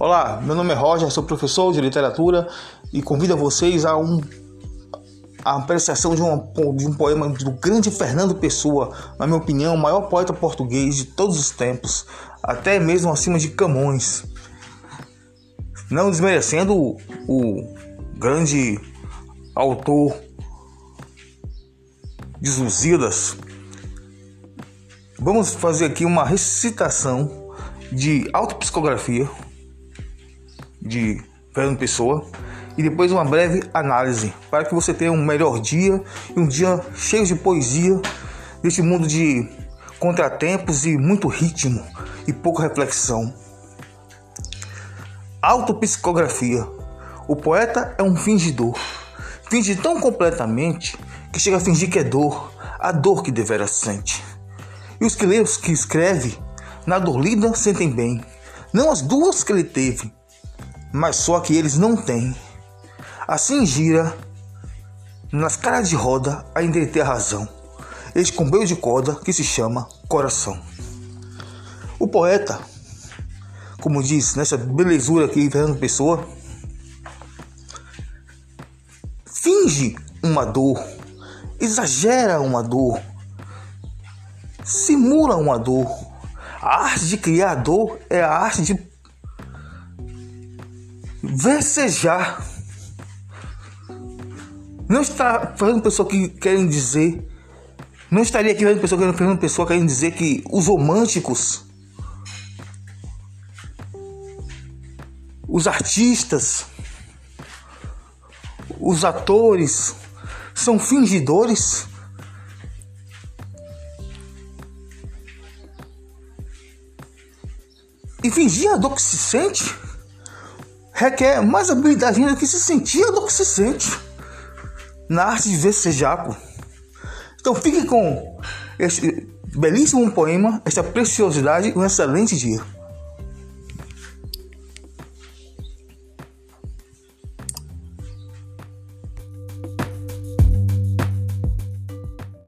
Olá, meu nome é Roger, sou professor de literatura e convido vocês a um a apreciação de, de um poema do grande Fernando Pessoa, na minha opinião, o maior poeta português de todos os tempos, até mesmo acima de Camões. Não desmerecendo o, grande autor de Lusíadas. Vamos fazer aqui uma recitação de autopsicografia de Fernando Pessoa e depois uma breve análise para que você tenha um melhor dia e um dia cheio de poesia neste mundo de contratempos e muito ritmo e pouca reflexão. Autopsicografia. O poeta é um fingidor. Finge tão completamente que chega a fingir que é dor, a dor que devera sente. E os que lêem, que escreve, na dor lida sentem bem, não as duas que ele teve, mas só que eles não têm. Assim gira nas caras de roda a entreter a razão, este comboio de corda que se chama coração. O poeta, como diz nessa belezura aqui, Fernando Pessoa, finge uma dor, exagera uma dor, simula uma dor. A arte de criar dor é a arte de versejar. Não está fazendo pessoa que querem dizer. Não estaria aqui fazendo pessoa querendo pessoa querendo dizer que os românticos, os artistas, os atores são fingidores. E fingir a dor que se sente requer mais habilidade ainda que se sentir do que se sente na arte de ver jaco. Então fique com este belíssimo poema, esta preciosidade e um excelente dia.